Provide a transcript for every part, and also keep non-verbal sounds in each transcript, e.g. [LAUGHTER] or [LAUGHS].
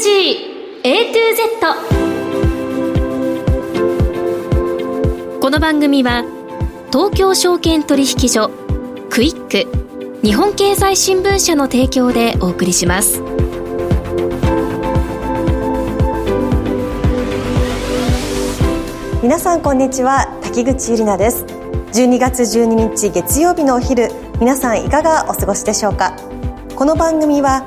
G. A to Z この番組は東京証券取引所クイック日本経済新聞社の提供でお送りします。皆さんこんにちは滝口ゆり奈です。12月12日月曜日のお昼皆さんいかがお過ごしでしょうか？この番組は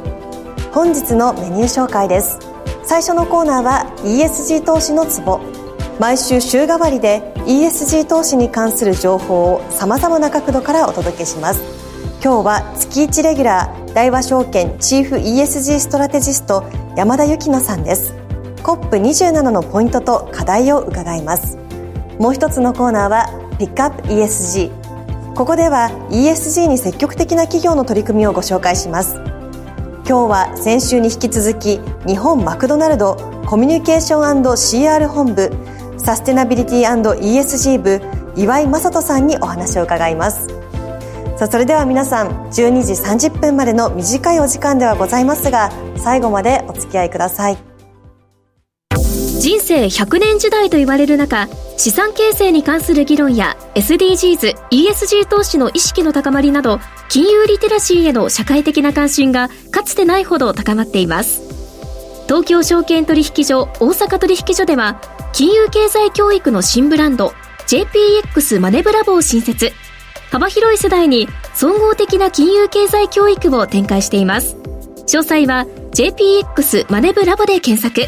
本日のメニュー紹介です。最初のコーナーは ESG 投資のツボ。毎週週替わりで ESG 投資に関する情報をさまざまな角度からお届けします。今日は月1レギュラー大和証券チーフ ESG ストラテジスト山田由紀乃さんです。COP27 のポイントと課題を伺います。もう一つのコーナーはピックアップ ESG ここでは ESG に積極的な企業の取り組みをご紹介します。今日は先週に引き続き日本マクドナルドコミュニケーション &CR 本部サステナビリティ &ESG 部岩井正人さんにお話を伺います。さあそれでは皆さん12時30分までの短いお時間ではございますが最後までお付き合いください。人生100年時代と言われる中資産形成に関する議論や SDGs、ESG 投資の意識の高まりなど金融リテラシーへの社会的な関心がかつてないほど高まっています。東京証券取引所大阪取引所では金融経済教育の新ブランド JPX マネブラボを新設。幅広い世代に総合的な金融経済教育を展開しています。詳細は JPX マネブラボで検索。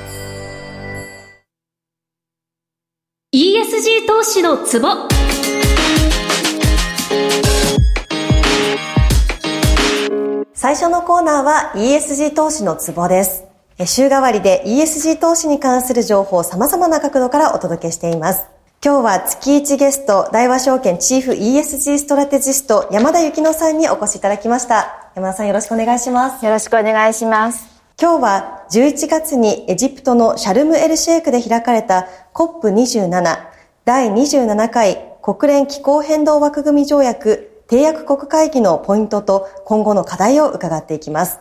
ESG 投資のツボ最初のコーナーは ESG 投資のツボです週替わりで ESG 投資に関する情報を様々な角度からお届けしています今日は月1ゲスト、大和証券チーフ ESG ストラテジスト、山田幸乃さんにお越しいただきました。山田さんよろしくお願いします。よろしくお願いします。今日は11月にエジプトのシャルムエルシェイクで開かれた COP27 第27回国連気候変動枠組条約締約国会議のポイントと今後の課題を伺っていきます。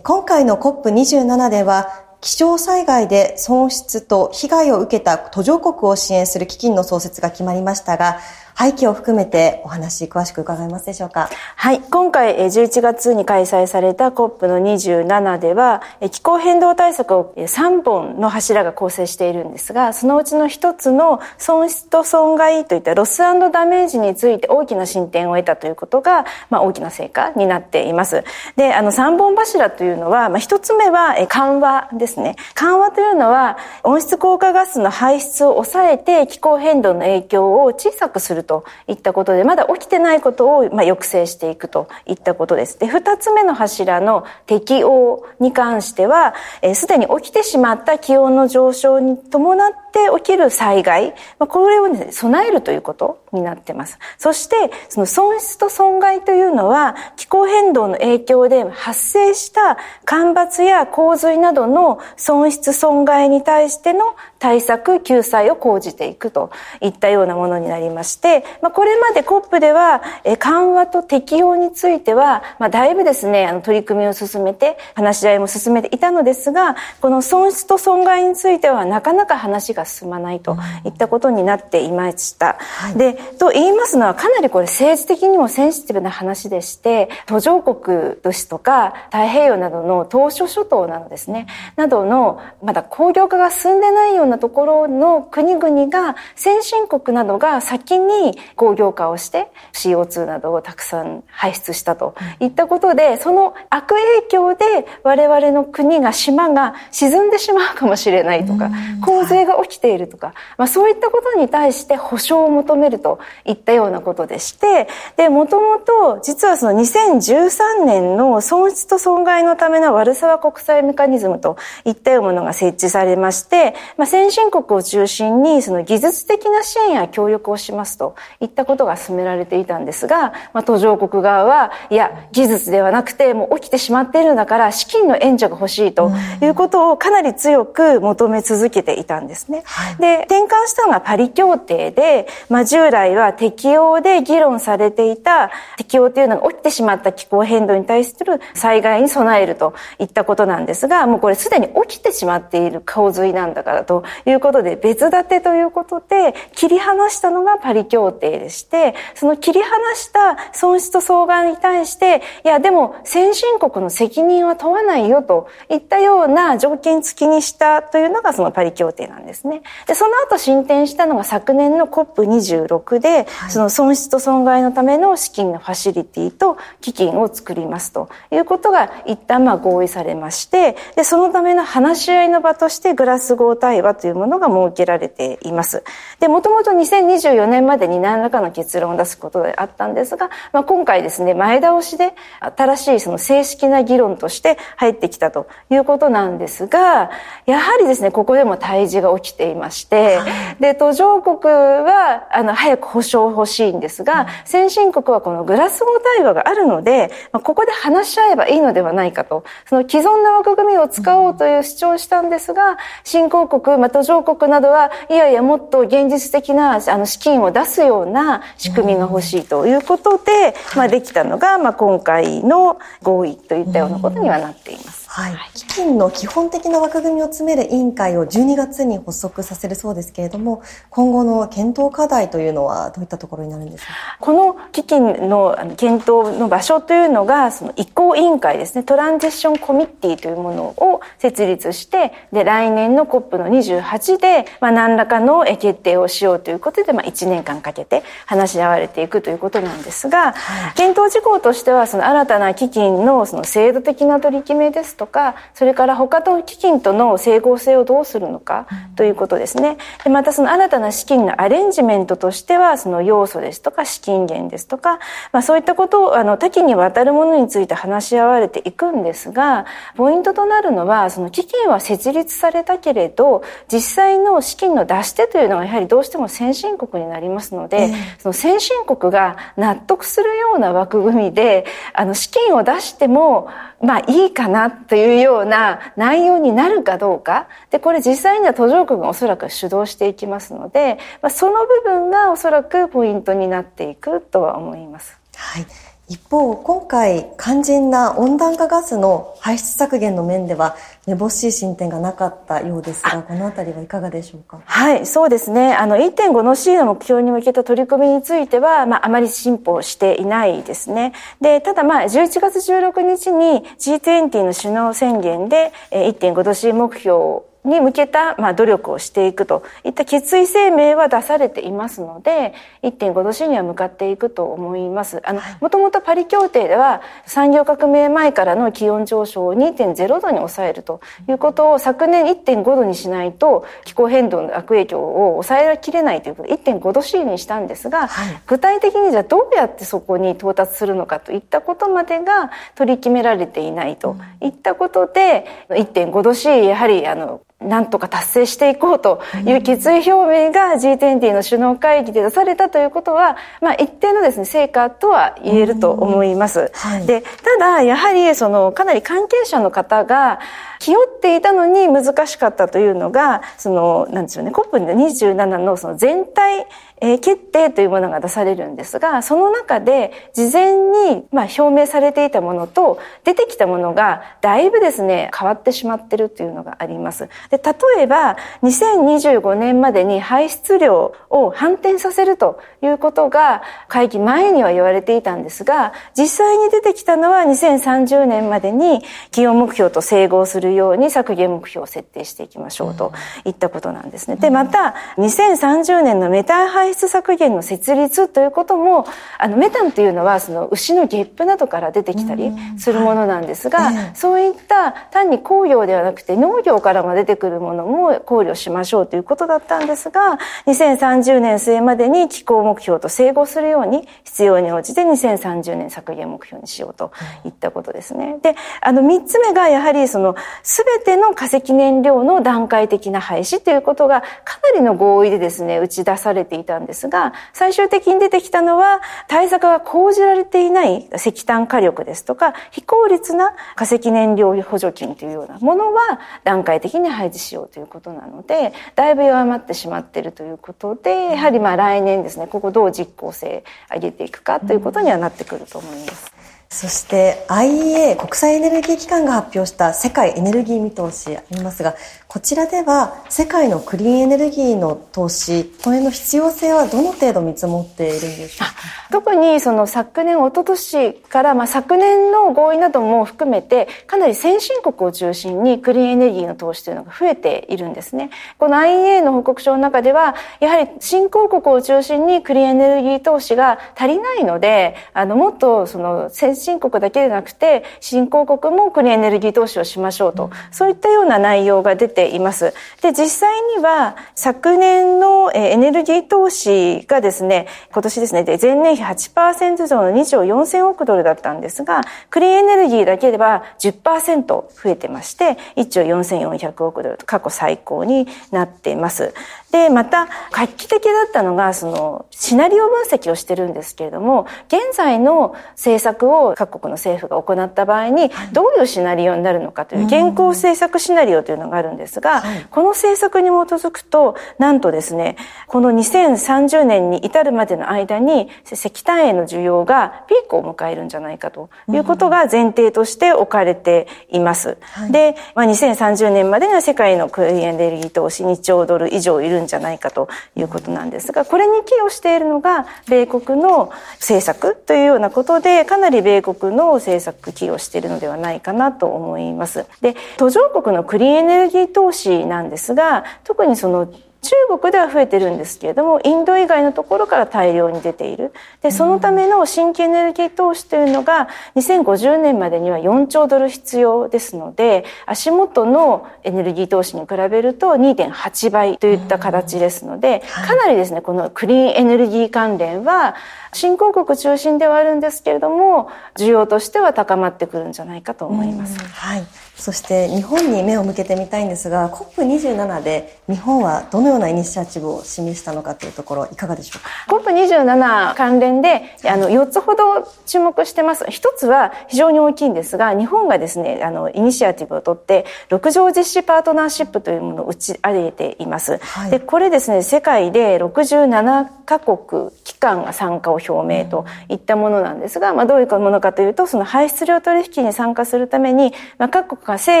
今回の COP27 では気象災害で損失と被害を受けた途上国を支援する基金の創設が決まりましたが、背景を含めてお話詳しく伺えますでしょうか？はい。今回11月に開催された COP の27では、気候変動対策を3本の柱が構成しているんですが、そのうちの一つの損失と損害といったロスダメージについて大きな進展を得たということが、まあ大きな成果になっています。で、あの3本柱というのは、まあ一つ目は緩和ですね。緩和というのは温室効果ガスの排出を抑えて気候変動の影響を小さくするるといったことで、まだ起きてないことを、まあ、抑制していくといったことです。で、二つ目の柱の適応に関しては、す、で、に起きてしまった気温の上昇に伴って起きる災害、まあ、これを、ね、備えるということになってます。そして、その損失と損害というのは、気候変動の影響で発生した干ばつや洪水などの損失損害に対しての対策、救済を講じていくといったようなものになりまして、まあ、これまで COP では、え緩和と適用については、まあ、だいぶですね、あの取り組みを進めて、話し合いも進めていたのですが、この損失と損害についてはなかなか話が進まないといったことになっていました。はい、で、と言いますのはかなりこれ政治的にもセンシティブな話でして、途上国ですとか太平洋などの島諸諸島などですね、などのまだ工業化が進んでないようなところの国々が先進国などが先に工業化をして CO2 などをたくさん排出したといったことで、その悪影響で我々の国が島が沈んでしまうかもしれないとか、洪水が起きているとか、まあそういったことに対して保証を求めるといったようなことでして、で、もともと実はその2013年の損失と損害のためのワルサワ国際メカニズムといったようなものが設置されまして、まあ先進国を中心にその技術的な支援や協力をしますといったことが進められていたんですが、まあ途上国側は、いや、技術ではなくてもう起きてしまっているんだから資金の援助が欲しいということをかなり強く求め続けていたんですね。はい、で、転換したのがパリ協定で、まあ従来は適用で議論されていた適用というのが起きてしまった気候変動に対する災害に備えるといったことなんですが、もうこれすでに起きてしまっている洪水なんだからということで別立てということで切り離したのがパリ協定でして、その切り離した損失と損害に対して、いやでも先進国の責任は問わないよといったような条件付きにしたというのがそのパリ協定なんですね。で、その後進展したのが昨年の COP26 で、その損失と損害のための資金のファシリティと基金を作りますということが一旦まあ合意されまして、で、そのための話し合いの場としてグラスゴー対話というものが設けられています。で、もともと2024年までに何らかの結論を出すことであったんですが、まあ、今回ですね、前倒しで新しいその正式な議論として入ってきたということなんですが、やはりですね、ここでも対峙が起きていまして、で、途上国は、あの、早く保証欲しいんですが、先進国はこのグラスゴー対話があるので、まあ、ここで話し合えばいいのではないかと、その既存の枠組みを使おうという主張をしたんですが、新興国、まあ、途上国などは、いやいや、もっと現実的な、あの、資金を出すような仕組みが欲しいということで、まあ、できたのが、まあ、今回の合意といったようなことにはなっています。はい、基金の基本的な枠組みを詰める委員会を12月に発足させるそうですけれども、今後の検討課題というのはどういったところになるんですか？この基金の検討の場所というのが、その移行委員会ですね、トランジッションコミッティというものを設立して、で、来年の COP の28で、まあ、何らかの決定をしようということで、まあ、1年間かけて話し合われていくということなんですが、はい、検討事項としては、その新たな基金のその制度的な取り決めですとか、それから他の基金との整合性をどうするのかということですね。でまたその新たな資金のアレンジメントとしては、その要素ですとか資金源ですとか、まあそういったことをあの多岐にわたるものについて話し合われていくんですが、ポイントとなるのは、その基金は設立されたけれど、実際の資金の出し手というのがやはりどうしても先進国になりますので、その先進国が納得するような枠組みで、あの資金を出しても、まあいいかなというような内容になるかどうか。で、これ実際には途上国がおそらく主導していきますので、まあ、その部分がおそらくポイントになっていくとは思います。はい。一方、今回、肝心な温暖化ガスの排出削減の面では、めぼしい進展がなかったようですが、このあたりはいかがでしょうか？はい、そうですね。あの、1.5の C の目標に向けた取り組みについては、まあ、あまり進歩していないですね。で、ただまあ、11月16日に G20 の首脳宣言で、1.5度 C 目標に向けた、まあ、努力をしていくと。いった決意声明は出されていますので、1.5度 C には向かっていくと思います。あの、もともとパリ協定では産業革命前からの気温上昇を2.0度に抑えるということを昨年1.5度にしないと気候変動の悪影響を抑えきれないということで1.5度 C にしたんですが、はい、具体的にじゃあどうやってそこに到達するのかといったことまでが取り決められていないと。いったことで、1.5度 C やはりあのなんとか達成していこうという決意表明が G20 の首脳会議で出されたということは、まあ、一定のですね、成果とは言えると思います。はい、で、ただ、やはり、その、かなり関係者の方が、気負っていたのに難しかったというのが、その、なんでしょうね、COP27 のその全体え、決定というものが出されるんですが、その中で事前に、ま、表明されていたものと出てきたものがだいぶですね、変わってしまってるというのがあります。で例えば2025年までに排出量を反転させるということが会期前には言われていたんですが実際に出てきたのは2030年までに企業目標と整合するように削減目標を設定していきましょうといったことなんですね。でまた2030年のメタン排出削減の設立ということもあのメタンというのはその牛のゲップなどから出てきたりするものなんですが、そういった単に工業ではなくて農業からも出てくるものも考慮しましょうということだったんですが2030年末までに気候目標と整合するように必要に応じて2030年削減目標にしようといったことですね。であの3つ目がやはりその全ての化石燃料の段階的な廃止ということがかなりの合意でですね打ち出されていたんですが最終的に出てきたのは対策が講じられていない石炭火力ですとか非効率な化石燃料補助金というようなものは段階的に廃止しようということなのでだいぶ弱まってしまっているということでやはりまあ来年ですねここどう実効性上げていくかということにはなってくると思います。そして IEA 国際エネルギー機関が発表した世界エネルギー見通しありますがこちらでは世界のクリーンエネルギーの投資これの必要性はどの程度見積もっているんでしょうか？特にその昨年一昨年から、まあ、昨年の合意なども含めてかなり先進国を中心にクリーンエネルギーの投資というのが増えているんですね。この IEA の報告書の中ではやはり新興国を中心にクリーンエネルギー投資が足りないのであのもっとその先進国だけでなくて新興国もクリーンエネルギー投資をしましょうと、そういったような内容が出ています。で、実際には昨年のエネルギー投資がですね、今年ですね、で前年比8%増の2兆4000億ドルだったんですが、クリーンエネルギーだけでは10%増えてまして、1兆4400億ドルと過去最高になっています。で、また、画期的だったのが、その、シナリオ分析をしてるんですけれども、現在の政策を各国の政府が行った場合に、どういうシナリオになるのかという、現行政策シナリオというのがあるんですが、この政策に基づくと、なんとですね、この2030年に至るまでの間に、石炭への需要がピークを迎えるんじゃないかということが前提として置かれています。で、まあ、2030年までには世界のクリーンエネルギー投資2兆ドル以上いるんじゃないかということなんですが、これに寄与しているのが、米国の政策というようなことで、かなり米国の政策寄与しているのではないかなと思います。で、途上国のクリーンエネルギー投資なんですが、特にその中国では増えてるんですけれどもインド以外のところから大量に出ている。でそのための新規エネルギー投資というのが2050年までには4兆ドル必要ですので足元のエネルギー投資に比べると2.8倍といった形ですのでかなりですねこのクリーンエネルギー関連は新興国中心ではあるんですけれども需要としては高まってくるんじゃないかと思います。はいそして日本に目を向けてみたいんですが COP27 で日本はどのようなイニシアチブを示したのかというところいかがでしょうか？COP27 関連であの4つほど注目してます。一つは非常に大きいんですが日本がですねあのイニシアチブを取って6条実施パートナーシップというものを打ち上げています、はい、でこれですね世界で67カ国機関が参加を表明といったものなんですが、まあ、どういうものかというとその排出量取引に参加するために、まあ、各国が整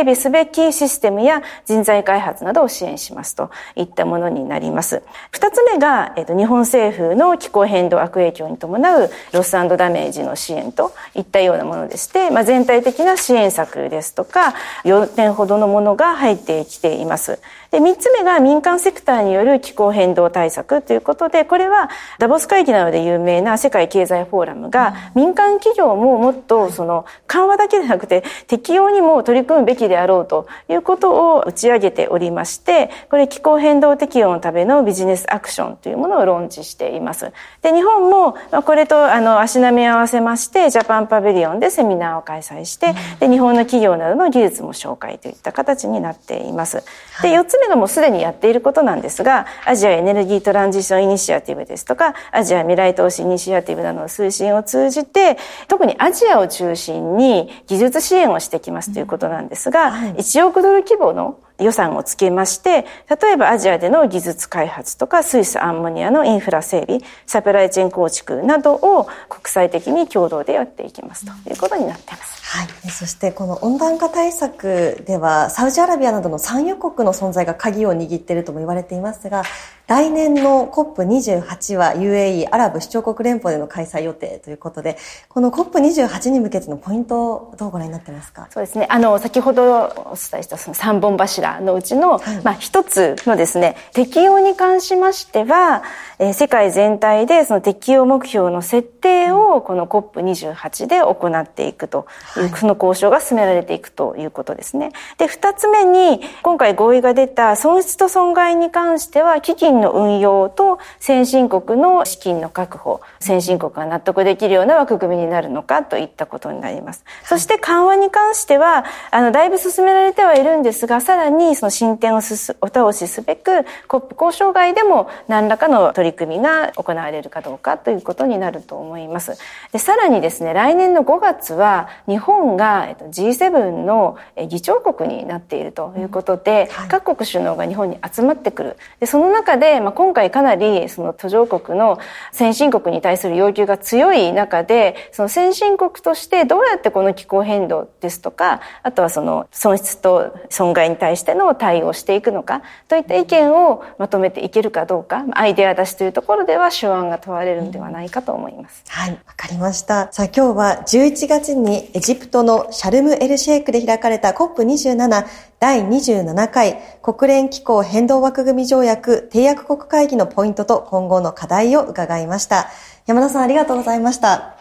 備すべきシステムや人材開発などを支援しますといったものになります。二つ目が、えっと、日本政府の気候変動悪影響に伴うロスダメージの支援といったようなものでして、まあ、全体的な支援策ですとか、4点ほどのものが入ってきています。で、3つ目が民間セクターによる気候変動対策ということで、これはダボス会議などで有名な世界経済フォーラムが、民間企業ももっとその緩和だけでなくて適用にも取り組むべきであろうということを打ち上げておりまして、これ気候変動適用のためのビジネスアクションというものをローンチしています。で、日本もこれとあの足並みを合わせまして、ジャパンパビリオンでセミナーを開催して、で、日本の企業などの技術も紹介といった形になっています。で、4つ目がもうすでにやっていることなんですが、アジアエネルギートランジションイニシアティブですとか、アジア未来投資イニシアティブなどの推進を通じて、特にアジアを中心に技術支援をしてきますということなんですが、1億ドル規模の予算をつけまして、例えばアジアでの技術開発とか、スイスアンモニアのインフラ整備、サプライチェーン構築などを国際的に共同でやっていきますということになっています。はい。そしてこの温暖化対策では、サウジアラビアなどの産油国の存在が鍵を握っているとも言われていますが、来年の COP28 は UAE アラブ首長国連邦での開催予定ということで、この COP28 に向けてのポイント、どうご覧になってますか？そうですね。あの、先ほどお伝えしたその3本柱のうちの、はい、まあ一つのですね、適用に関しましては、えー、世界全体でその適用目標の設定をこの COP28 で行っていくという、はい、その交渉が進められていくということですね。で、二つ目に、今回合意が出た損失と損害に関しては、基金の運用と先進国の資金の確保、先進国が納得できるような枠組みになるのかといったことになります。そして緩和に関しては、あの、だいぶ進められてはいるんですが、さらにその進展をすお倒しすべく、COP 交渉外でも何らかの取り組みが行われるかどうかということになると思います。で、さらにですね、来年の5月は、日本が G7 の議長国になっているということで、はい、各国首脳が日本に集まってくる。で、その中で、まあ、今回かなりその途上国の先進国に対する要求が強い中で、その先進国としてどうやってこの気候変動ですとか、あとはその損失と損害に対しての対応をしていくのか、といった意見をまとめていけるかどうか、アイデア出しというところでは手腕が問われるのではないかと思います。はい、わかりました。さあ今日は11月にエジプトのシャルムエルシェイクで開かれた COP27 第27回国連気候変動枠組条約締約国会議のポイントと今後の課題を伺いました。山田さんありがとうございました。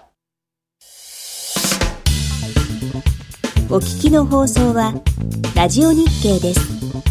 お聞きの放送はラジオ日経です。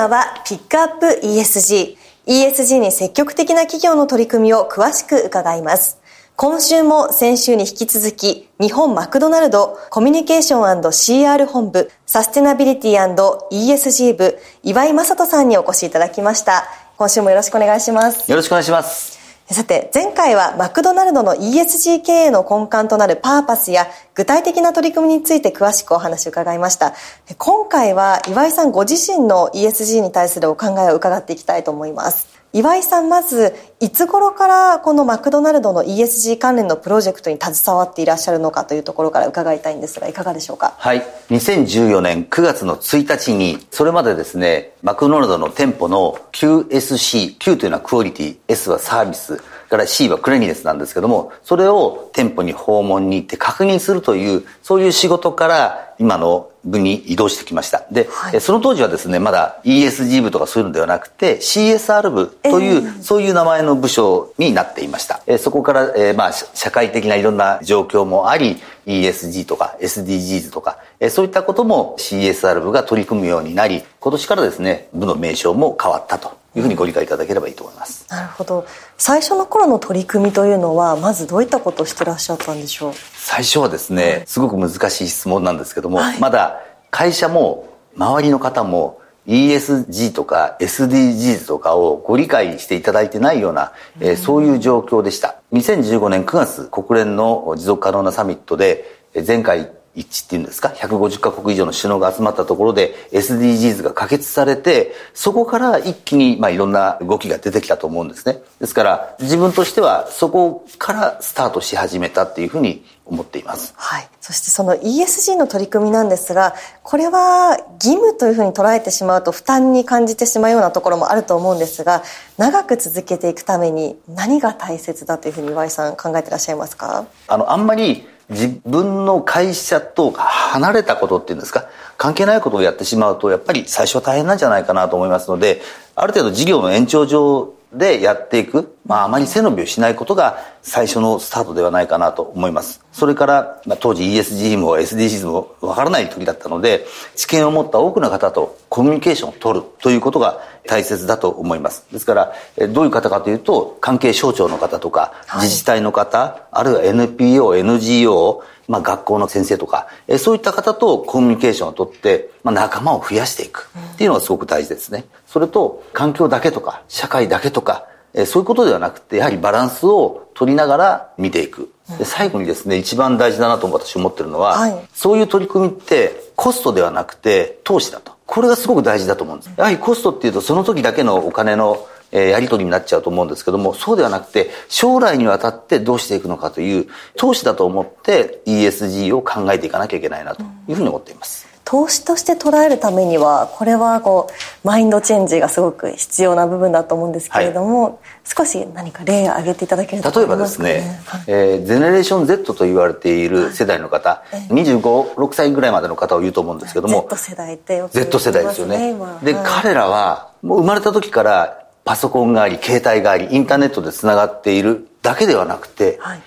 ナーはピックアップ ESG。ESG に積極的な企業の取り組みを詳しく伺います。今週も先週に引き続き、日本マクドナルドコミュニケーション &CR 本部サステナビリティ &ESG 部岩井正人さんにお越しいただきました。今週もよろしくお願いします。よろしくお願いします。さて、前回はマクドナルドの ESG 経営の根幹となるパーパスや具体的な取り組みについて詳しくお話を伺いました。今回は岩井さんご自身の ESG に対するお考えを伺っていきたいと思います。岩井さん、まず、いつ頃からこのマクドナルドの ESG 関連のプロジェクトに携わっていらっしゃるのかというところから伺いたいんですが、いかがでしょうか？はい。2014年9月の1日に、それまでですね、マクドナルドの店舗の QSC、Q というのはクオリティ、S はサービス、から C はクレニネスなんですけども、それを店舗に訪問に行って確認するという、そういう仕事から今の部に移動してきました。で、はい、その当時はですね、まだ ESG 部とかそういうのではなくて CSR 部という、えー、そういう名前の部署になっていました。えー、そこから、えー、まあ、社会的ないろんな状況もあり、ESG とか SDGs とか、えー、そういったことも CSR 部が取り組むようになり、今年からですね、部の名称も変わったというふうにご理解いただければいいと思います。なるほど。最初の頃の取り組みというのは、まずどういったことをしてらっしゃったんでしょう？最初はですね、すごく難しい質問なんですけども、はい、まだ会社も周りの方も ESG とか SDGs とかをご理解していただいてないような、えー、そういう状況でした。2015年9月国連の持続可能なサミットで前回一致っていうんですか、150カ国以上の首脳が集まったところで SDGs が可決されて、そこから一気にまあいろんな動きが出てきたと思うんですね。ですから自分としてはそこからスタートし始めたっていうふうに思っています。はい。そしてその ESG の取り組みなんですが、これは義務というふうに捉えてしまうと負担に感じてしまうようなところもあると思うんですが、長く続けていくために何が大切だというふうに岩井さん考えていらっしゃいますか？あの、あんまり自分の会社と離れたことっていうんですか、関係ないことをやってしまうと、やっぱり最初は大変なんじゃないかなと思いますので、ある程度事業の延長上でやっていく、まあ、あまり背伸びをしないことが最初のスタートではないかなと思います。それから、まあ、当時 ESG も SDGs もわからない時だったので、知見を持った多くの方とコミュニケーションを取るということが大切だと思います。ですから、どういう方かというと、関係省庁の方とか、自治体の方、あるいは NPO、NGO、まあ、学校の先生とか、えそういった方とコミュニケーションをとって、まあ、仲間を増やしていくっていうのがすごく大事ですね。それと、環境だけとか、社会だけとか、えそういうことではなくて、やはりバランスを取りながら見ていく。で最後にですね、一番大事だなと私思ってるのは、はい、そういう取り組みってコストではなくて投資だと。これがすごく大事だと思うんです。やはりコストっていうとその時だけのお金のえやり取りになっちゃうと思うんですけども、そうではなくて、将来にわたってどうしていくのかという、投資だと思って ESG を考えていかなきゃいけないなというふうに思っています。投資として捉えるためにはこれはこうマインドチェンジがすごく必要な部分だと思うんですけれども、はい、少し何か例を挙げていただけると、ね、例えばですね、はい、えー、ゼネレーション Z と言われている世代の方、はい、25、6歳ぐらいまでの方を言うと思うんですけども、Z 世代ってよく、ね、Z 世代ですよね。で、彼らはもう生まれた時からパソコンがあり、携帯があり、インターネットで繋がっているだけではなくて、はい、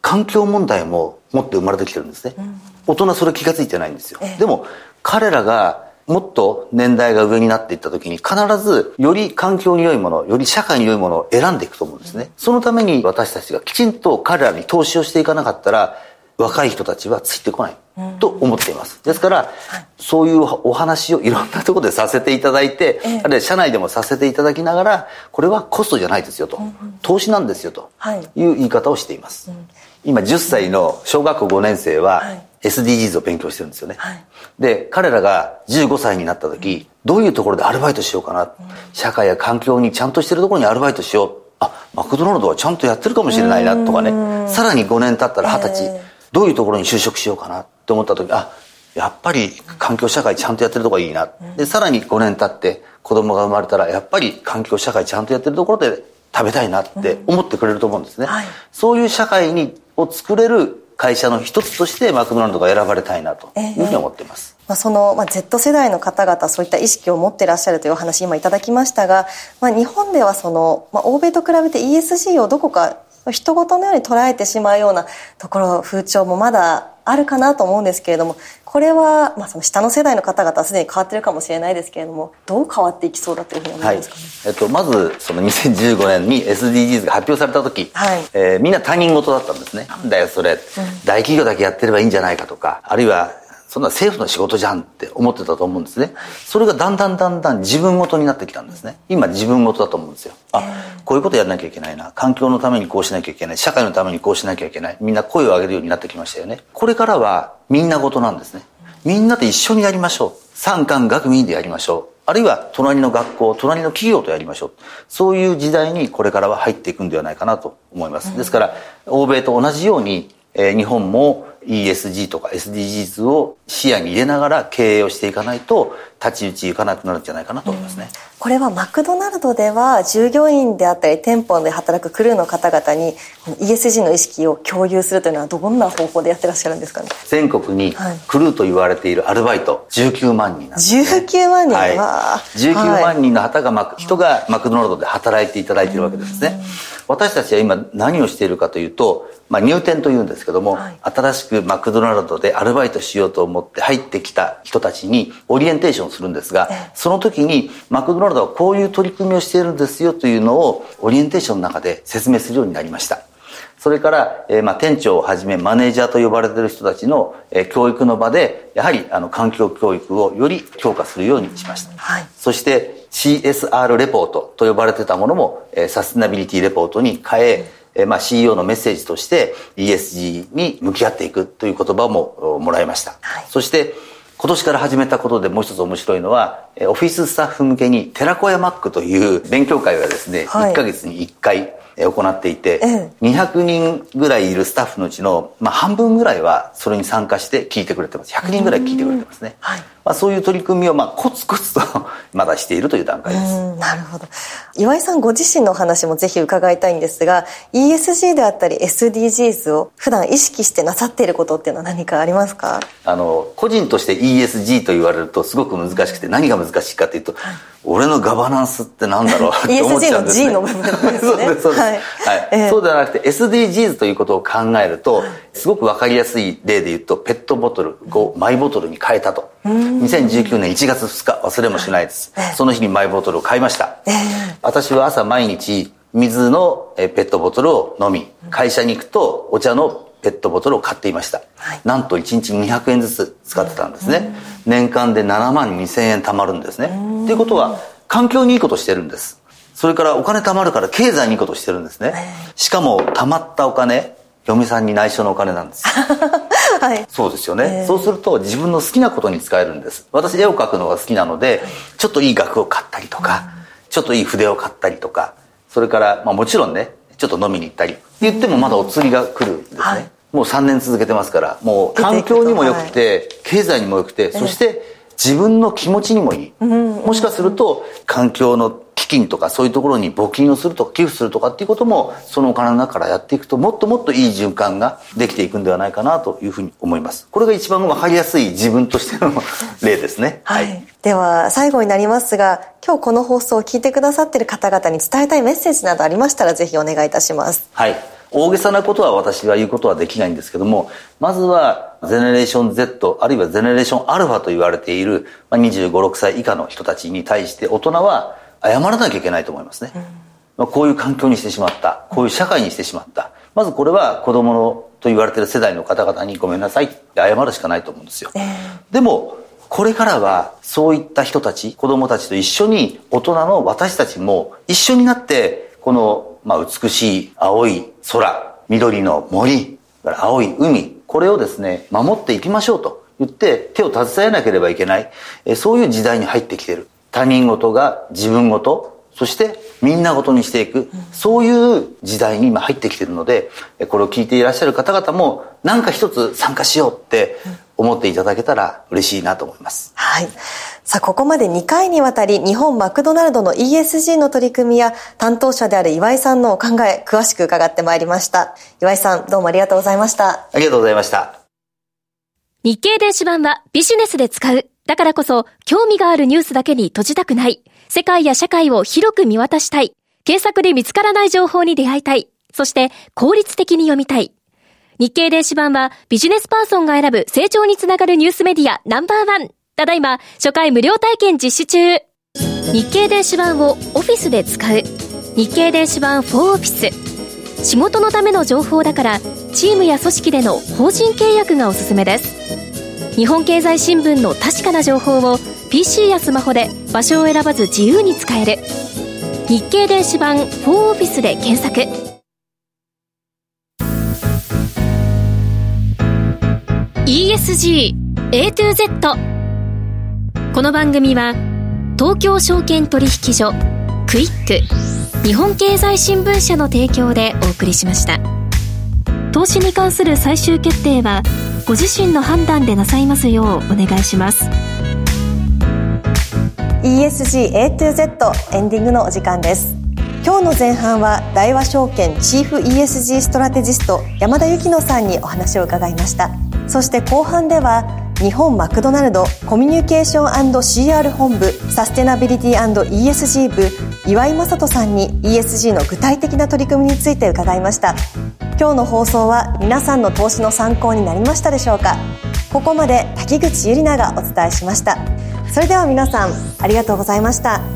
環境問題も持って生まれてきてるんですね。うん、大人それ気が付いてないんですよ。でも、彼らがもっと年代が上になっていった時に必ずより環境に良いもの、より社会に良いものを選んでいくと思うんですね。うん、そのために私たちがきちんと彼らに投資をしていかなかったら、若い人たちはついてこないと思っています。ですから、そういうお話をいろんなところでさせていただいて、あるいは社内でもさせていただきながら、これはコストじゃないですよと、投資なんですよとい。う言い方をしています。今10歳の小学校5年生は SDGs を勉強してるんですよね。で、彼らが15歳になった時、どういうところでアルバイトしようかな。社会や環境にちゃんとしてるところにアルバイトしよう。あ、マクドナルドはちゃんとやってるかもしれないなとかね。さらに5年経ったら20歳。どういうところに就職しようかなって思った時あやっぱり環境社会ちゃんとやってるところがいいな、でさらに5年経って子供が生まれたらやっぱり環境社会ちゃんとやってるところで食べたいなって思ってくれると思うんですね、うんはい、そういう社会にを作れる会社の一つとしてマクドナルドが選ばれたいなというふうに思っています、えー、まあ、その、まあ、Z 世代の方々そういった意識を持ってらっしゃるというお話今いただきましたが、まあ、日本ではその、まあ、欧米と比べて ESG をどこか人事のように捉えてしまうようなところ風潮もまだあるかなと思うんですけれどもこれは、まあ、その下の世代の方々はすでに変わってるかもしれないですけれどもどう変わっていきそうだというふうに思いますか、ね、はい、えっと、まずその2015年に SDGs が発表された時、はい。えー、みんな他人事だったんですね。なんだよそれ、うん、大企業だけやってればいいんじゃないかとかあるいはそんな政府の仕事じゃんって思ってたと思うんですね。それがだんだんだんだん自分ごとになってきたんですね。今自分ごとだと思うんですよ。あ、こういうことやらなきゃいけないな。環境のためにこうしなきゃいけない。社会のためにこうしなきゃいけない。みんな声を上げるようになってきましたよね。これからはみんなごとなんですね。みんなで一緒にやりましょう。三官学民でやりましょう。あるいは隣の学校、隣の企業とやりましょう。そういう時代にこれからは入っていくんではないかなと思います。ですから、欧米と同じように、えー、日本も ESG とか SDGs を視野に入れながら経営をしていかないと太刀打ちいかなくなるんじゃないかなと思いますね、うん、これはマクドナルドでは従業員であったり店舗で働くクルーの方々に ESG の意識を共有するというのはどんな方法でやってらっしゃるんですかね？全国にクルーと言われているアルバイト19万人なんです、ね、19万人、はい、19万人の方がマク、人がマクドナルドで働いていただいているわけですね、私たちは今何をしているかというとまあ、入店というんですけども、はい、新しくマクドナルドでアルバイトしようと思って入ってきた人たちにオリエンテーションするんですが、その時にマクドナルドはこういう取り組みをしているんですよというのをオリエンテーションの中で説明するようになりました。それから、えー、まあ、店長をはじめマネージャーと呼ばれている人たちの、えー、教育の場で、やはりあの環境教育をより強化するようにしました。はい、そして CSR レポートと呼ばれてたものも、えー、サステナビリティレポートに変え、えー、まあ CEO のメッセージとして ESG に向き合っていくという言葉ももらいました。はい、そして今年から始めたことでもう一つ面白いのは、オフィススタッフ向けに寺子屋マックという勉強会がですね、はい、1ヶ月に1回行っていて、ええ、200人ぐらいいるスタッフのうちの、まあ、半分ぐらいはそれに参加して聞いてくれてます。100人ぐらい聞いてくれてますね、はい、まあ、そういう取り組みをまあコツコツと [LAUGHS] まだしているという段階です。なるほど。岩井さんご自身のお話もぜひ伺いたいんですが ESG であったり SDGs を普段意識してなさっていることっていうのは何かありますか？あの個人として ESG と言われるとすごく難しくて何が難しいかというと、はい。俺のガバナンスってなんだろうって思っちゃうんです、ね、ESG の部分ですね。そうですそうです、はい、はい。えー、そうではなくて SDGs ということを考えると、すごく分かりやすい例で言うとペットボトルをマイボトルに変えたと。2019年1月2日忘れもしないです、えー、その日にマイボトルを買いました、えー、私は朝毎日水のペットボトルを飲み会社に行くとお茶のペットボトルを買っていました、はい、なんと1日200円ずつ使ってたんですね、年間で7万2000円貯まるんですね。ということは環境にいいことしてるんですそれからお金貯まるから経済にいいことしてるんですね。しかも貯まったお金嫁さんに内緒のお金なんです。[LAUGHS] はい、そうですよね、そうすると自分の好きなことに使えるんです。私絵を描くのが好きなのでちょっといい額を買ったりとか、ちょっといい筆を買ったりとかそれから、まあ、もちろんねちょっと飲みに行ったりって言ってもまだお釣りが来るんですね、はい。もう3年続けてますからもう環境にも良くて、経済にも良くて、そして自分の気持ちにもいい、もしかすると環境の基金とかそういうところに募金をするとか寄付するとかっていうこともそのお金の中からやっていくともっともっといい循環ができていくんではないかなというふうに思います。これが一番分かりやすい自分としての例ですね、はい、はい、では最後になりますが今日この放送を聞いてくださっている方々に伝えたいメッセージなどありましたらぜひお願いいたします。はい。大げさなことは私は言うことはできないんですけども、まずはゼネレーション Z、あるいはゼネレーションアルファと言われている25、6歳以下の人たちに対して大人は謝らなきゃいけないと思いますね。うん、こういう環境にしてしまった。こういう社会にしてしまった。まずこれは子供のと言われている世代の方々にごめんなさいって謝るしかないと思うんですよ。えー、でも、これからはそういった人たち、子供たちと一緒に大人の私たちも一緒になってこのまあ、美しい青い空、緑の森、青い海、これをですね、守っていきましょうと言って手を携えなければいけない、えそういう時代に入ってきている。他人事が自分事、そしてみんなごとにしていく、そういう時代に今入ってきているので、これを聞いていらっしゃる方々も何か一つ参加しようって思っていただけたら嬉しいなと思います。はい。さあ、ここまで2回にわたり日本マクドナルドの ESG の取り組みや担当者である岩井さんのお考え、詳しく伺ってまいりました。岩井さん、どうもありがとうございました。ありがとうございました。日経電子版はビジネスで使う。だからこそ、興味があるニュースだけに閉じたくない。世界や社会を広く見渡したい。検索で見つからない情報に出会いたい。そして、効率的に読みたい。日経電子版はビジネスパーソンが選ぶ成長につながるニュースメディアナンバーワン。ただいま、初回無料体験実施中。日経電子版をオフィスで使う。日経電子版4オフィス。仕事のための情報だから、チームや組織での法人契約がおすすめです。日本経済新聞の確かな情報を PC やスマホで場所を選ばず自由に使える。日経電子版4オフィスで検索。ESG A to Z この番組は東京証券取引所クイック日本経済新聞社の提供でお送りしました投資に関する最終決定はご自身の判断でなさいますようお願いします。ESG A to Z エンディングのお時間です。今日の前半は大和証券チーフ ESG ストラテジスト山田幸乃さんにお話を伺いました。そして後半では日本マクドナルドコミュニケーション &CR 本部サステナビリティ &ESG 部岩井正人さんに ESG の具体的な取り組みについて伺いました。今日の放送は皆さんの投資の参考になりましたでしょうか？ここまで滝口ゆりながお伝えしました。それでは皆さんありがとうございました。